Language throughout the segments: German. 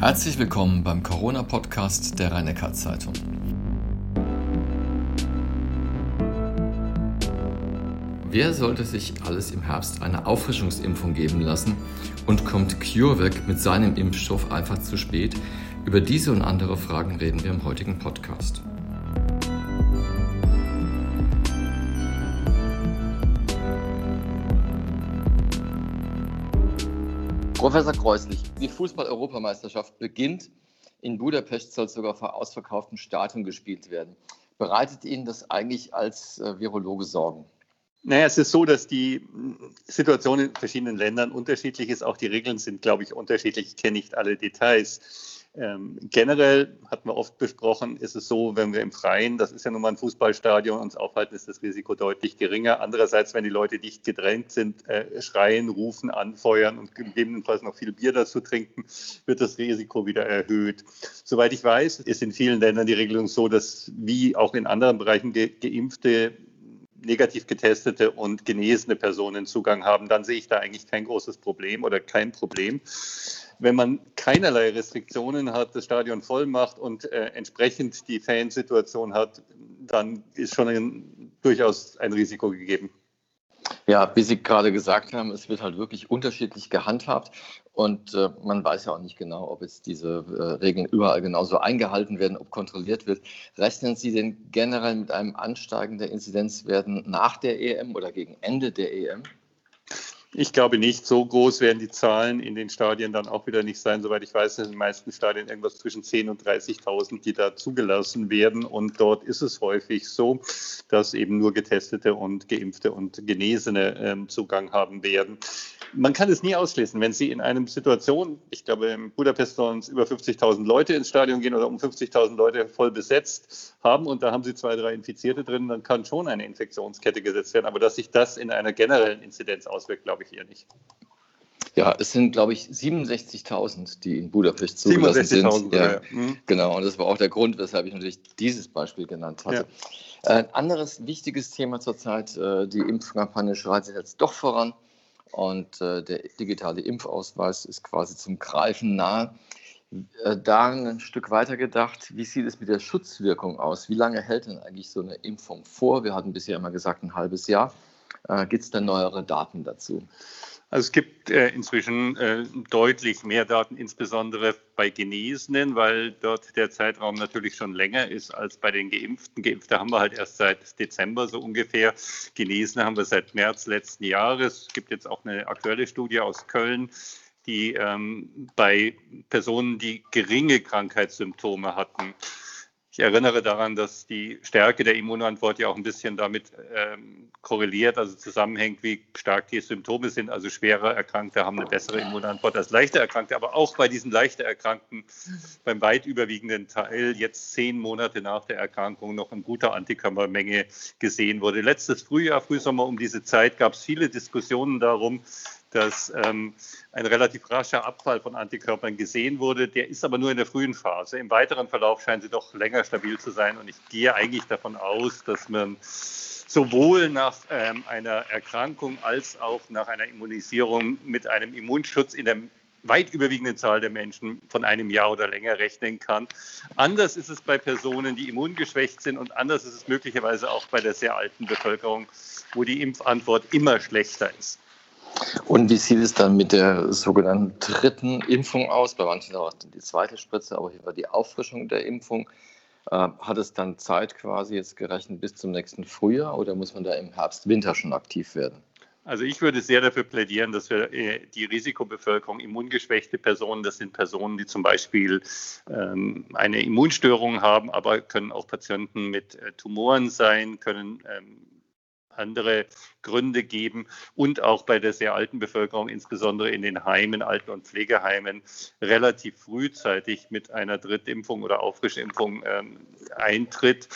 Herzlich willkommen beim Corona-Podcast der rhein zeitung Wer sollte sich alles im Herbst eine Auffrischungsimpfung geben lassen und kommt CureVac mit seinem Impfstoff einfach zu spät? Über diese und andere Fragen reden wir im heutigen Podcast. Professor Kreuslich, die Fußball-Europameisterschaft beginnt. In Budapest soll sogar vor ausverkauftem Stadion gespielt werden. Bereitet Ihnen das eigentlich als äh, Virologe Sorgen? Naja, es ist so, dass die Situation in verschiedenen Ländern unterschiedlich ist. Auch die Regeln sind, glaube ich, unterschiedlich. Ich kenne nicht alle Details. Ähm, generell hatten wir oft besprochen, ist es so, wenn wir im Freien, das ist ja nun mal ein Fußballstadion, uns aufhalten, ist das Risiko deutlich geringer. Andererseits, wenn die Leute dicht gedrängt sind, äh, schreien, rufen, anfeuern und gegebenenfalls noch viel Bier dazu trinken, wird das Risiko wieder erhöht. Soweit ich weiß, ist in vielen Ländern die Regelung so, dass wie auch in anderen Bereichen ge geimpfte negativ getestete und genesene Personen Zugang haben, dann sehe ich da eigentlich kein großes Problem oder kein Problem wenn man keinerlei Restriktionen hat, das Stadion voll macht und äh, entsprechend die Fansituation hat, dann ist schon ein, durchaus ein Risiko gegeben. Ja, wie Sie gerade gesagt haben, es wird halt wirklich unterschiedlich gehandhabt und äh, man weiß ja auch nicht genau, ob jetzt diese äh, Regeln überall genauso eingehalten werden, ob kontrolliert wird. Rechnen Sie denn generell mit einem Ansteigen der Inzidenzwerten nach der EM oder gegen Ende der EM? Ich glaube nicht, so groß werden die Zahlen in den Stadien dann auch wieder nicht sein. Soweit ich weiß, sind in den meisten Stadien irgendwas zwischen 10.000 und 30.000, die da zugelassen werden. Und dort ist es häufig so, dass eben nur Getestete und Geimpfte und Genesene ähm, Zugang haben werden man kann es nie ausschließen, wenn Sie in einer Situation, ich glaube, in Budapest sollen es über 50.000 Leute ins Stadion gehen oder um 50.000 Leute voll besetzt haben und da haben Sie zwei, drei Infizierte drin, dann kann schon eine Infektionskette gesetzt werden. Aber dass sich das in einer generellen Inzidenz auswirkt, glaube ich eher nicht. Ja, es sind, glaube ich, 67.000, die in Budapest zugelassen sind. Ja, ja. Mhm. Genau, und das war auch der Grund, weshalb ich natürlich dieses Beispiel genannt hatte. Ja. Ein anderes wichtiges Thema zurzeit, äh, die Impfkampagne schreitet jetzt doch voran. Und äh, der digitale Impfausweis ist quasi zum Greifen nahe. Äh, da ein Stück weiter gedacht, wie sieht es mit der Schutzwirkung aus? Wie lange hält denn eigentlich so eine Impfung vor? Wir hatten bisher immer gesagt, ein halbes Jahr. Äh, Gibt es denn neuere Daten dazu? Also es gibt äh, inzwischen äh, deutlich mehr Daten, insbesondere bei Genesenen, weil dort der Zeitraum natürlich schon länger ist als bei den Geimpften. Geimpfte haben wir halt erst seit Dezember so ungefähr. Genesene haben wir seit März letzten Jahres. Es gibt jetzt auch eine aktuelle Studie aus Köln, die ähm, bei Personen, die geringe Krankheitssymptome hatten, ich erinnere daran, dass die Stärke der Immunantwort ja auch ein bisschen damit ähm, korreliert, also zusammenhängt, wie stark die Symptome sind. Also schwere Erkrankte haben eine bessere Immunantwort als leichte Erkrankte. Aber auch bei diesen leichter Erkrankten, beim weit überwiegenden Teil, jetzt zehn Monate nach der Erkrankung, noch eine gute Antikörpermenge gesehen wurde. Letztes Frühjahr, Frühsommer um diese Zeit gab es viele Diskussionen darum, dass ähm, ein relativ rascher Abfall von Antikörpern gesehen wurde. Der ist aber nur in der frühen Phase. Im weiteren Verlauf scheinen sie doch länger stabil zu sein. Und ich gehe eigentlich davon aus, dass man sowohl nach ähm, einer Erkrankung als auch nach einer Immunisierung mit einem Immunschutz in der weit überwiegenden Zahl der Menschen von einem Jahr oder länger rechnen kann. Anders ist es bei Personen, die immungeschwächt sind und anders ist es möglicherweise auch bei der sehr alten Bevölkerung, wo die Impfantwort immer schlechter ist. Und wie sieht es dann mit der sogenannten dritten Impfung aus? Bei manchen auch die zweite Spritze, aber hier war die Auffrischung der Impfung. Äh, hat es dann Zeit quasi jetzt gerechnet bis zum nächsten Frühjahr oder muss man da im Herbst, Winter schon aktiv werden? Also ich würde sehr dafür plädieren, dass wir äh, die Risikobevölkerung, immungeschwächte Personen, das sind Personen, die zum Beispiel ähm, eine Immunstörung haben, aber können auch Patienten mit äh, Tumoren sein, können ähm, andere Gründe geben und auch bei der sehr alten Bevölkerung, insbesondere in den Heimen, Alten- und Pflegeheimen, relativ frühzeitig mit einer Drittimpfung oder Auffrischimpfung ähm, eintritt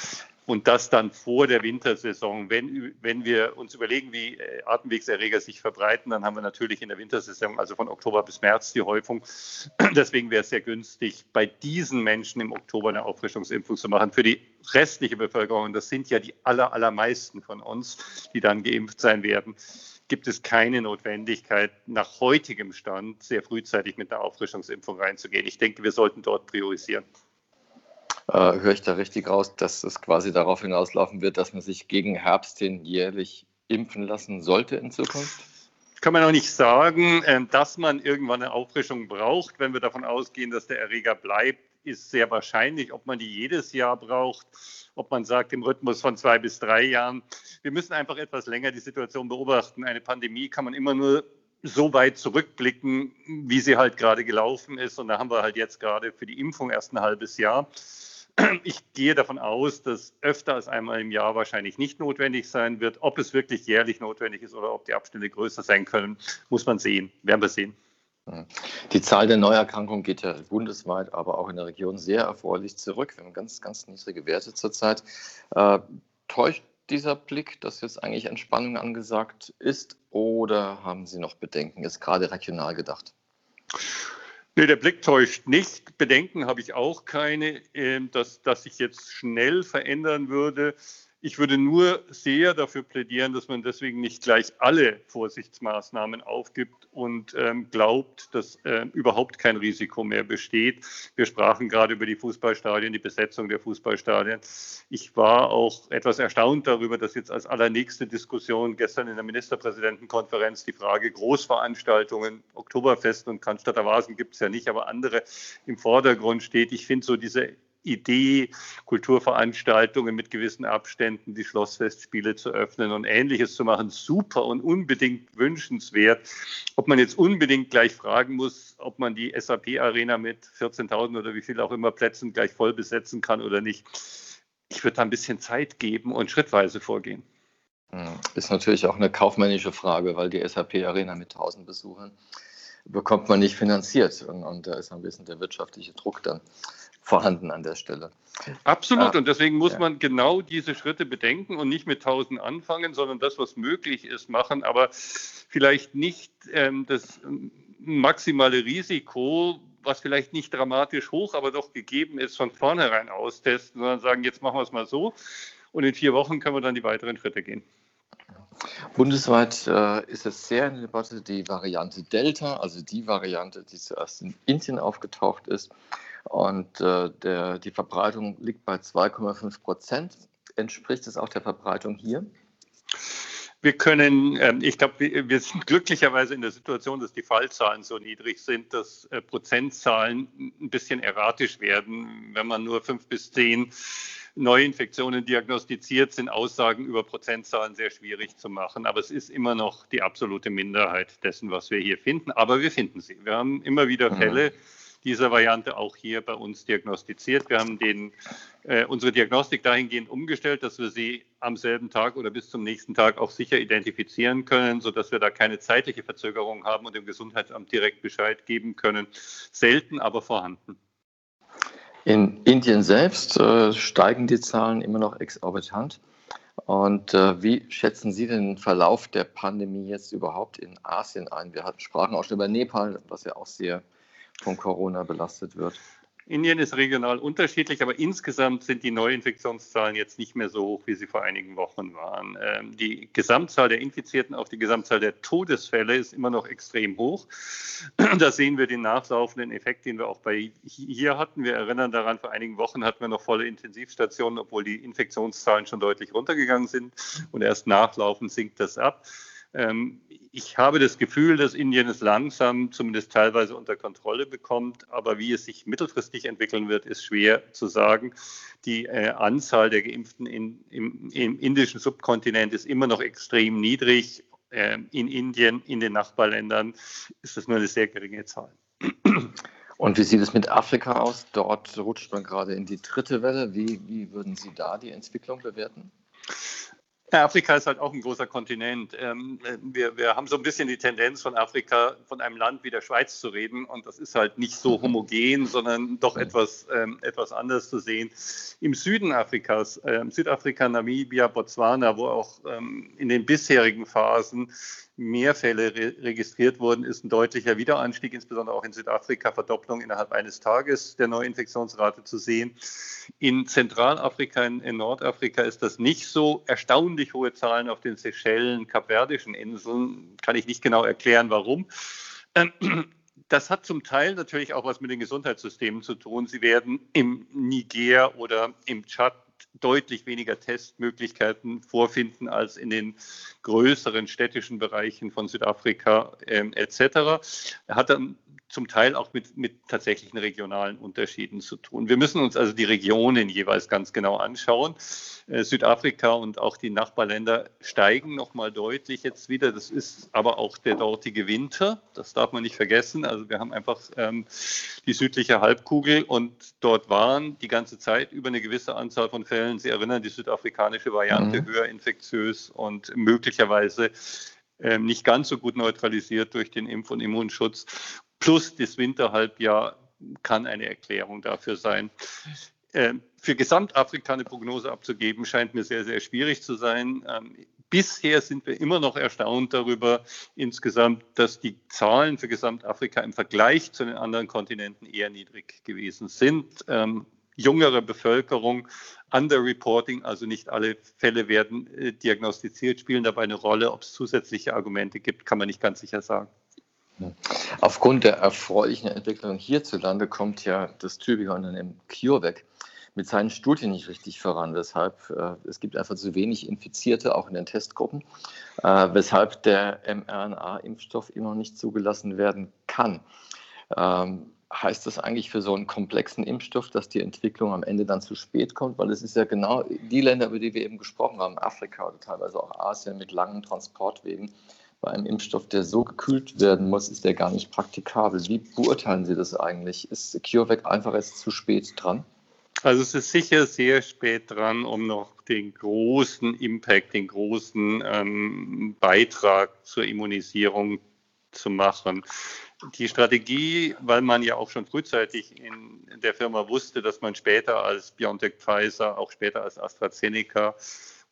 und das dann vor der Wintersaison. Wenn, wenn wir uns überlegen, wie äh, Atemwegserreger sich verbreiten, dann haben wir natürlich in der Wintersaison, also von Oktober bis März, die Häufung. Deswegen wäre es sehr günstig, bei diesen Menschen im Oktober eine Auffrischungsimpfung zu machen. Für die restliche Bevölkerung, und das sind ja die aller, allermeisten von uns, die dann geimpft sein werden, gibt es keine Notwendigkeit, nach heutigem Stand sehr frühzeitig mit einer Auffrischungsimpfung reinzugehen. Ich denke, wir sollten dort priorisieren. Äh, höre ich da richtig raus, dass es quasi darauf hinauslaufen wird, dass man sich gegen Herbst hin jährlich impfen lassen sollte in Zukunft? Kann man auch nicht sagen, ähm, dass man irgendwann eine Auffrischung braucht, wenn wir davon ausgehen, dass der Erreger bleibt ist sehr wahrscheinlich. Ob man die jedes Jahr braucht, ob man sagt im Rhythmus von zwei bis drei Jahren. Wir müssen einfach etwas länger die Situation beobachten. Eine Pandemie kann man immer nur so weit zurückblicken, wie sie halt gerade gelaufen ist. Und da haben wir halt jetzt gerade für die Impfung erst ein halbes Jahr. Ich gehe davon aus, dass öfter als einmal im Jahr wahrscheinlich nicht notwendig sein wird. Ob es wirklich jährlich notwendig ist oder ob die Abstände größer sein können, muss man sehen. Werden wir sehen. Die Zahl der Neuerkrankungen geht ja bundesweit, aber auch in der Region sehr erfreulich zurück. Wir haben ganz, ganz niedrige Werte zurzeit. Äh, täuscht dieser Blick, dass jetzt eigentlich Entspannung angesagt ist oder haben Sie noch Bedenken, ist gerade regional gedacht? Nee, der Blick täuscht nicht. Bedenken habe ich auch keine, ähm, dass, dass sich jetzt schnell verändern würde. Ich würde nur sehr dafür plädieren, dass man deswegen nicht gleich alle Vorsichtsmaßnahmen aufgibt und ähm, glaubt, dass äh, überhaupt kein Risiko mehr besteht. Wir sprachen gerade über die Fußballstadien, die Besetzung der Fußballstadien. Ich war auch etwas erstaunt darüber, dass jetzt als allernächste Diskussion gestern in der Ministerpräsidentenkonferenz die Frage Großveranstaltungen, Oktoberfest und Cannstatter Vasen gibt es ja nicht, aber andere im Vordergrund steht. Ich finde so diese Idee, Kulturveranstaltungen mit gewissen Abständen, die Schlossfestspiele zu öffnen und Ähnliches zu machen, super und unbedingt wünschenswert. Ob man jetzt unbedingt gleich fragen muss, ob man die SAP-Arena mit 14.000 oder wie viel auch immer Plätzen gleich voll besetzen kann oder nicht. Ich würde da ein bisschen Zeit geben und schrittweise vorgehen. Hm, ist natürlich auch eine kaufmännische Frage, weil die SAP-Arena mit 1000 Besuchern bekommt man nicht finanziert. Und, und da ist ein bisschen der wirtschaftliche Druck dann vorhanden an der Stelle. Absolut. Und deswegen muss ja. man genau diese Schritte bedenken und nicht mit 1000 anfangen, sondern das, was möglich ist, machen. Aber vielleicht nicht ähm, das maximale Risiko, was vielleicht nicht dramatisch hoch, aber doch gegeben ist, von vornherein austesten, sondern sagen, jetzt machen wir es mal so. Und in vier Wochen können wir dann die weiteren Schritte gehen. Bundesweit äh, ist es sehr in der Debatte die Variante Delta, also die Variante, die zuerst in Indien aufgetaucht ist. Und äh, der, die Verbreitung liegt bei 2,5 Prozent. Entspricht es auch der Verbreitung hier? Wir können, ähm, ich glaube, wir sind glücklicherweise in der Situation, dass die Fallzahlen so niedrig sind, dass äh, Prozentzahlen ein bisschen erratisch werden. Wenn man nur fünf bis zehn Neuinfektionen diagnostiziert, sind Aussagen über Prozentzahlen sehr schwierig zu machen. Aber es ist immer noch die absolute Minderheit dessen, was wir hier finden. Aber wir finden sie. Wir haben immer wieder mhm. Fälle. Mhm dieser Variante auch hier bei uns diagnostiziert. Wir haben den, äh, unsere Diagnostik dahingehend umgestellt, dass wir sie am selben Tag oder bis zum nächsten Tag auch sicher identifizieren können, sodass wir da keine zeitliche Verzögerung haben und dem Gesundheitsamt direkt Bescheid geben können. Selten, aber vorhanden. In Indien selbst äh, steigen die Zahlen immer noch exorbitant. Und äh, wie schätzen Sie den Verlauf der Pandemie jetzt überhaupt in Asien ein? Wir hatten sprachen auch schon über Nepal, was ja auch sehr von Corona belastet wird. Indien ist regional unterschiedlich, aber insgesamt sind die Neuinfektionszahlen jetzt nicht mehr so hoch, wie sie vor einigen Wochen waren. Ähm, die Gesamtzahl der Infizierten auf die Gesamtzahl der Todesfälle ist immer noch extrem hoch. Da sehen wir den nachlaufenden Effekt, den wir auch bei hier hatten. Wir erinnern daran, vor einigen Wochen hatten wir noch volle Intensivstationen, obwohl die Infektionszahlen schon deutlich runtergegangen sind. Und erst nachlaufend sinkt das ab. Ähm, ich habe das Gefühl, dass Indien es langsam zumindest teilweise unter Kontrolle bekommt, aber wie es sich mittelfristig entwickeln wird, ist schwer zu sagen. Die äh, Anzahl der Geimpften in, im, im, indischen Subkontinent ist immer noch extrem niedrig. Äh, in Indien, in den Nachbarländern ist das nur eine sehr geringe Zahl. Und wie sieht es mit Afrika aus? Dort rutscht man gerade in die dritte Welle. Wie, wie würden Sie da die Entwicklung bewerten? Afrika ist halt auch ein großer Kontinent. Ähm, wir, wir, haben so ein bisschen die Tendenz von Afrika, von einem Land wie der Schweiz zu reden. Und das ist halt nicht so homogen, sondern doch etwas, ähm, etwas anders zu sehen. Im Süden Afrikas, äh, Südafrika, Namibia, Botswana, wo auch ähm, in den bisherigen Phasen mehr Fälle re registriert wurden, ist ein deutlicher Wiederanstieg, insbesondere auch in Südafrika, Verdopplung innerhalb eines Tages der Neuinfektionsrate zu sehen. In Zentralafrika, in, in Nordafrika ist das nicht so. Erstaunlich hohe Zahlen auf den Seychellen, Kapverdischen Inseln, kann ich nicht genau erklären, warum. Das hat zum Teil natürlich auch was mit den Gesundheitssystemen zu tun. Sie werden im Niger oder im Tschad deutlich weniger Testmöglichkeiten vorfinden als in den größeren städtischen Bereichen von Südafrika ähm, etc. Er hat dann zum Teil auch mit, mit tatsächlichen regionalen Unterschieden zu tun. Wir müssen uns also die Regionen jeweils ganz genau anschauen. Äh, Südafrika und auch die Nachbarländer steigen nochmal deutlich jetzt wieder. Das ist aber auch der dortige Winter. Das darf man nicht vergessen. Also wir haben einfach ähm, die südliche Halbkugel und dort waren die ganze Zeit über eine gewisse Anzahl von Fällen, Sie erinnern, die südafrikanische Variante mhm. höher infektiös und möglicherweise ähm, nicht ganz so gut neutralisiert durch den Impf- und Immunschutz plus das Winterhalbjahr kann eine Erklärung dafür sein. Ähm, für Gesamtafrika eine Prognose abzugeben, scheint mir sehr, sehr schwierig zu sein. Ähm, bisher sind wir immer noch erstaunt darüber insgesamt, dass die Zahlen für Gesamtafrika im Vergleich zu den anderen Kontinenten eher niedrig gewesen sind. Ähm, jüngere Bevölkerung, Underreporting, also nicht alle Fälle werden äh, diagnostiziert, spielen dabei eine Rolle. Ob es zusätzliche Argumente gibt, kann man nicht ganz sicher sagen. Aufgrund der erfreulichen Entwicklung hierzulande kommt ja das Tübinger Unternehmen CureVac mit seinen Studien nicht richtig voran, weshalb äh, es gibt einfach zu wenig Infizierte, auch in den Testgruppen, äh, weshalb der mRNA-Impfstoff immer noch nicht zugelassen werden kann. Ähm, heißt das eigentlich für so einen komplexen Impfstoff, dass die Entwicklung am Ende dann zu spät kommt? Weil es ist ja genau die Länder, über die wir eben gesprochen haben, Afrika oder teilweise auch Asien mit langen Transportwegen, bei einem Impfstoff, der so gekühlt werden muss, ist der gar nicht praktikabel. Wie beurteilen Sie das eigentlich? Ist CureVac einfach jetzt zu spät dran? Also es ist sicher sehr spät dran, um noch den großen Impact, den großen ähm, Beitrag zur Immunisierung zu machen. Die Strategie, weil man ja auch schon frühzeitig in der Firma wusste, dass man später als BioNTech Pfizer, auch später als AstraZeneca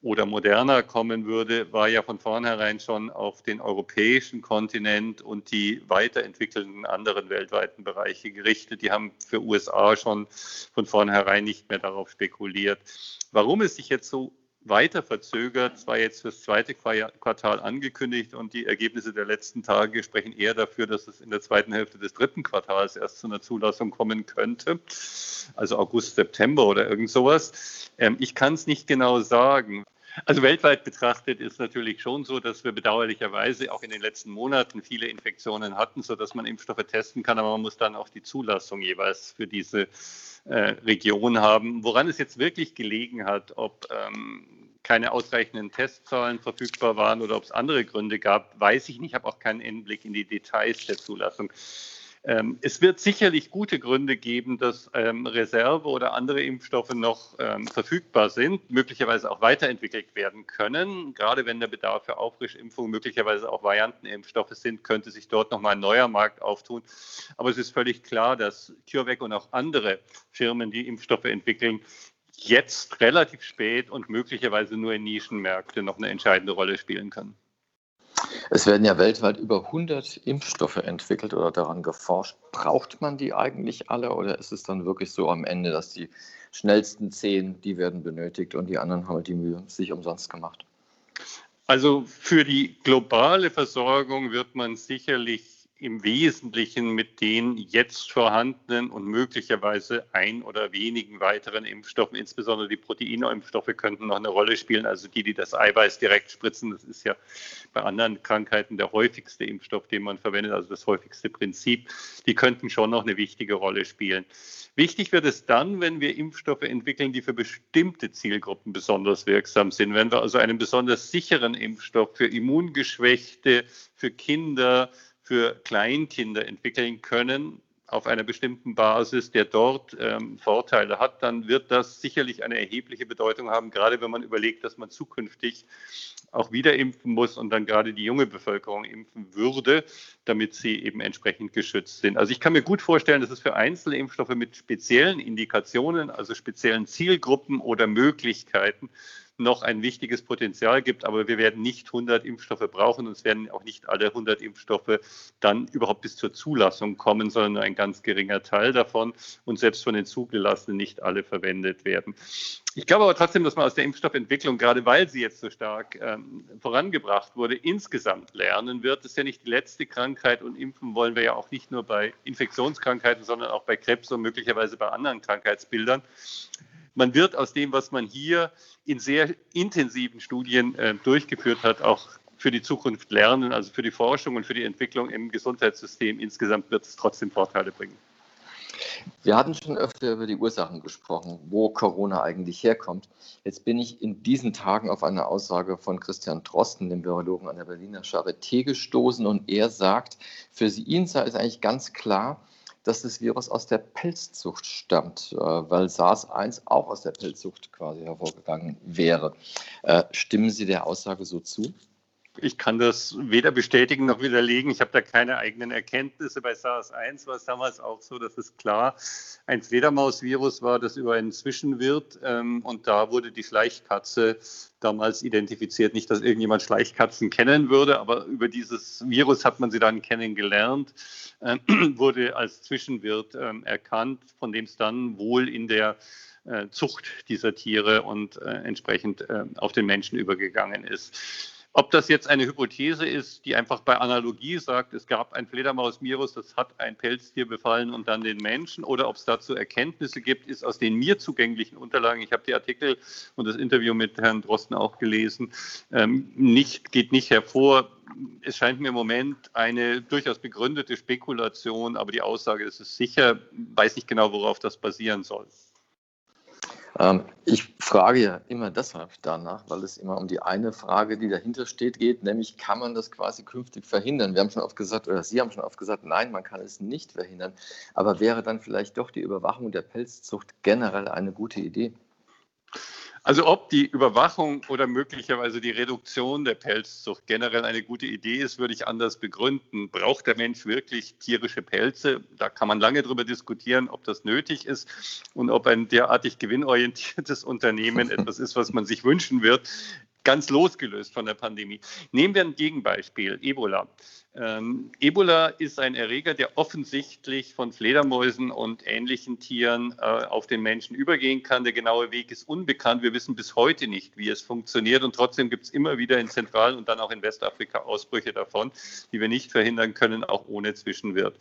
oder moderner kommen würde, war ja von vornherein schon auf den europäischen Kontinent und die weiterentwickelten anderen weltweiten Bereiche gerichtet. Die haben für USA schon von vornherein nicht mehr darauf spekuliert. Warum es sich jetzt so weiter verzögert, zwar jetzt fürs zweite Quartal angekündigt und die Ergebnisse der letzten Tage sprechen eher dafür, dass es in der zweiten Hälfte des dritten Quartals erst zu einer Zulassung kommen könnte, also August, September oder irgend sowas. Ähm, ich kann es nicht genau sagen. Also weltweit betrachtet ist natürlich schon so, dass wir bedauerlicherweise auch in den letzten Monaten viele Infektionen hatten, sodass man Impfstoffe testen kann, aber man muss dann auch die Zulassung jeweils für diese äh, Region haben. Woran es jetzt wirklich gelegen hat, ob ähm, keine ausreichenden Testzahlen verfügbar waren oder ob es andere Gründe gab, weiß ich nicht. Ich habe auch keinen Einblick in die Details der Zulassung. Ähm, es wird sicherlich gute Gründe geben, dass ähm, Reserve oder andere Impfstoffe noch ähm, verfügbar sind, möglicherweise auch weiterentwickelt werden können. Gerade wenn der Bedarf für Auffrischimpfungen möglicherweise auch Variantenimpfstoffe sind, könnte sich dort nochmal ein neuer Markt auftun. Aber es ist völlig klar, dass CureVac und auch andere Firmen, die Impfstoffe entwickeln, jetzt relativ spät und möglicherweise nur in Nischenmärkte noch eine entscheidende Rolle spielen können. Es werden ja weltweit über 100 Impfstoffe entwickelt oder daran geforscht. Braucht man die eigentlich alle oder ist es dann wirklich so am Ende, dass die schnellsten zehn, die werden benötigt und die anderen haben die Mühe sich umsonst gemacht? Also für die globale Versorgung wird man sicherlich im Wesentlichen mit den jetzt vorhandenen und möglicherweise ein oder wenigen weiteren Impfstoffen, insbesondere die Proteinimpfstoffe, könnten noch eine Rolle spielen. Also die, die das Eiweiß direkt spritzen, das ist ja bei anderen Krankheiten der häufigste Impfstoff, den man verwendet, also das häufigste Prinzip. Die könnten schon noch eine wichtige Rolle spielen. Wichtig wird es dann, wenn wir Impfstoffe entwickeln, die für bestimmte Zielgruppen besonders wirksam sind. Wenn wir also einen besonders sicheren Impfstoff für Immungeschwächte, für Kinder, für Kleinkinder entwickeln können auf einer bestimmten Basis, der dort ähm, Vorteile hat, dann wird das sicherlich eine erhebliche Bedeutung haben, gerade wenn man überlegt, dass man zukünftig auch wieder impfen muss und dann gerade die junge Bevölkerung impfen würde, damit sie eben entsprechend geschützt sind. Also ich kann mir gut vorstellen, dass es für einzelne Impfstoffe mit speziellen Indikationen, also speziellen Zielgruppen oder Möglichkeiten noch ein wichtiges Potenzial gibt. Aber wir werden nicht 100 Impfstoffe brauchen und es werden auch nicht alle 100 Impfstoffe dann überhaupt bis zur Zulassung kommen, sondern nur ein ganz geringer Teil davon und selbst von den zugelassenen nicht alle verwendet werden. Ich glaube aber trotzdem, dass man aus der Impfstoffentwicklung, gerade weil sie jetzt so stark ähm, vorangebracht wurde, insgesamt lernen wird. Das ist ja nicht die letzte Krankheit und impfen wollen wir ja auch nicht nur bei Infektionskrankheiten, sondern auch bei Krebs und möglicherweise bei anderen Krankheitsbildern. Man wird aus dem, was man hier in sehr intensiven Studien äh, durchgeführt hat, auch für die Zukunft lernen, also für die Forschung und für die Entwicklung im Gesundheitssystem insgesamt wird es trotzdem Vorteile bringen. Wir hatten schon öfter über die Ursachen gesprochen, wo Corona eigentlich herkommt. Jetzt bin ich in diesen Tagen auf eine Aussage von Christian Drosten, dem Virologen an der Berliner Charité, gestoßen und er sagt, für ihn sei es eigentlich ganz klar, dass das Virus aus der Pelzzucht stammt, äh, weil SARS-1 auch aus der Pelzzucht quasi hervorgegangen wäre. Äh, stimmen Sie der Aussage so zu? Ich kann das weder bestätigen noch widerlegen. Ich habe da keine eigenen Erkenntnisse. Bei SARS-1 war es damals auch so, dass es klar ein Fledermausvirus war, das über einen Zwischenwirt ähm, und da wurde die Schleichkatze damals identifiziert. Nicht, dass irgendjemand Schleichkatzen kennen würde, aber über dieses Virus hat man sie dann kennengelernt, äh, wurde als Zwischenwirt äh, erkannt, von dem es dann wohl in der äh, Zucht dieser Tiere und äh, entsprechend äh, auf den Menschen übergegangen ist. Ob das jetzt eine Hypothese ist, die einfach bei Analogie sagt, es gab ein Fledermausvirus, das hat ein Pelztier befallen und dann den Menschen, oder ob es dazu Erkenntnisse gibt, ist aus den mir zugänglichen Unterlagen, ich habe die Artikel und das Interview mit Herrn Drosten auch gelesen, ähm, nicht, geht nicht hervor. Es scheint mir im Moment eine durchaus begründete Spekulation, aber die Aussage ist es sicher, weiß nicht genau, worauf das basieren soll. Ähm, ich frage ja immer deshalb danach, weil es immer um die eine Frage, die dahinter steht, geht, nämlich kann man das quasi künftig verhindern? Wir haben schon oft gesagt, oder Sie haben schon oft gesagt, nein, man kann es nicht verhindern. Aber wäre dann vielleicht doch die Überwachung der Pelzzucht generell eine gute Idee? Also ob die Überwachung oder möglicherweise die Reduktion der Pelzzucht generell eine gute Idee ist, würde ich anders begründen. Braucht der Mensch wirklich tierische Pelze? Da kann man lange darüber diskutieren, ob das nötig ist und ob ein derartig gewinnorientiertes Unternehmen etwas ist, was man sich wünschen wird ganz losgelöst von der Pandemie. Nehmen wir ein Gegenbeispiel, Ebola. Ähm, Ebola ist ein Erreger, der offensichtlich von Fledermäusen und ähnlichen Tieren äh, auf den Menschen übergehen kann. Der genaue Weg ist unbekannt. Wir wissen bis heute nicht, wie es funktioniert. Und trotzdem gibt es immer wieder in Zentral- und dann auch in Westafrika Ausbrüche davon, die wir nicht verhindern können, auch ohne Zwischenwirt.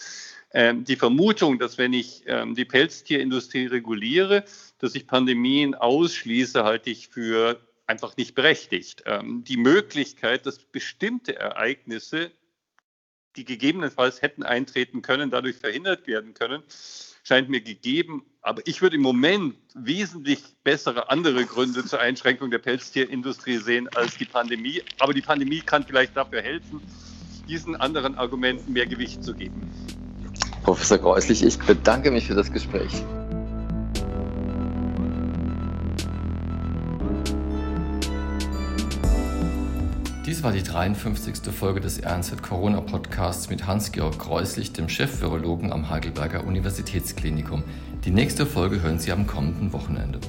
Ähm, die Vermutung, dass wenn ich ähm, die Pelztierindustrie reguliere, dass ich Pandemien ausschließe, halte ich für einfach nicht berechtigt. Ähm, die Möglichkeit, dass bestimmte Ereignisse, die gegebenenfalls hätten eintreten können, dadurch verhindert werden können, scheint mir gegeben. Aber ich würde im Moment wesentlich bessere andere Gründe zur Einschränkung der Pelztierindustrie sehen als die Pandemie. Aber die Pandemie kann vielleicht dafür helfen, diesen anderen Argumenten mehr Gewicht zu geben. Professor Greuslich, ich bedanke mich für das Gespräch. Dies war die 53. Folge des RNZ Corona Podcasts mit Hans-Georg Kreuslich, dem Chef-Virologen am Heidelberger Universitätsklinikum. Die nächste Folge hören Sie am kommenden Wochenende.